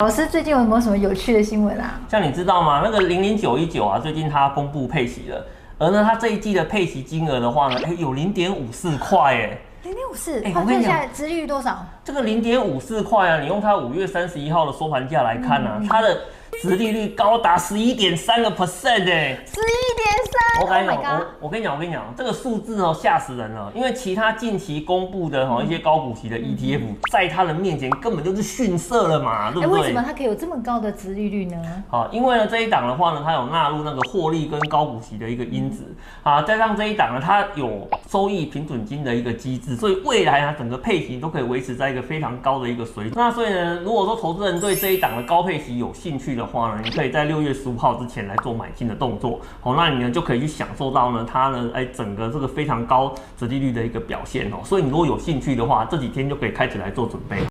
老师最近有没有什么有趣的新闻啊？像你知道吗？那个零零九一九啊，最近它公布配息了，而呢，它这一季的配息金额的话呢，哎，有零点五四块，哎，零点五四，哎，我跟你讲，殖利率多少？这个零点五四块啊，你用它五月三十一号的收盘价来看啊，它的。殖利率高达十一点三个 percent 哎，十一点三，我跟你讲，我我跟你讲，我跟你讲，这个数字哦吓死人了，因为其他近期公布的哈一些高股息的 ETF，在它的面前根本就是逊色了嘛，对不对？为什么它可以有这么高的值利率呢？好，因为呢这一档的话呢，它有纳入那个获利跟高股息的一个因子，啊，加上这一档呢，它有收益平准金的一个机制，所以未来啊整个配型都可以维持在一个非常高的一个水准。那所以呢，如果说投资人对这一档的高配息有兴趣的话呢，你可以在六月十五号之前来做买进的动作，好，那你呢就可以去享受到呢它呢哎整个这个非常高折利率的一个表现哦，所以你如果有兴趣的话，这几天就可以开始来做准备。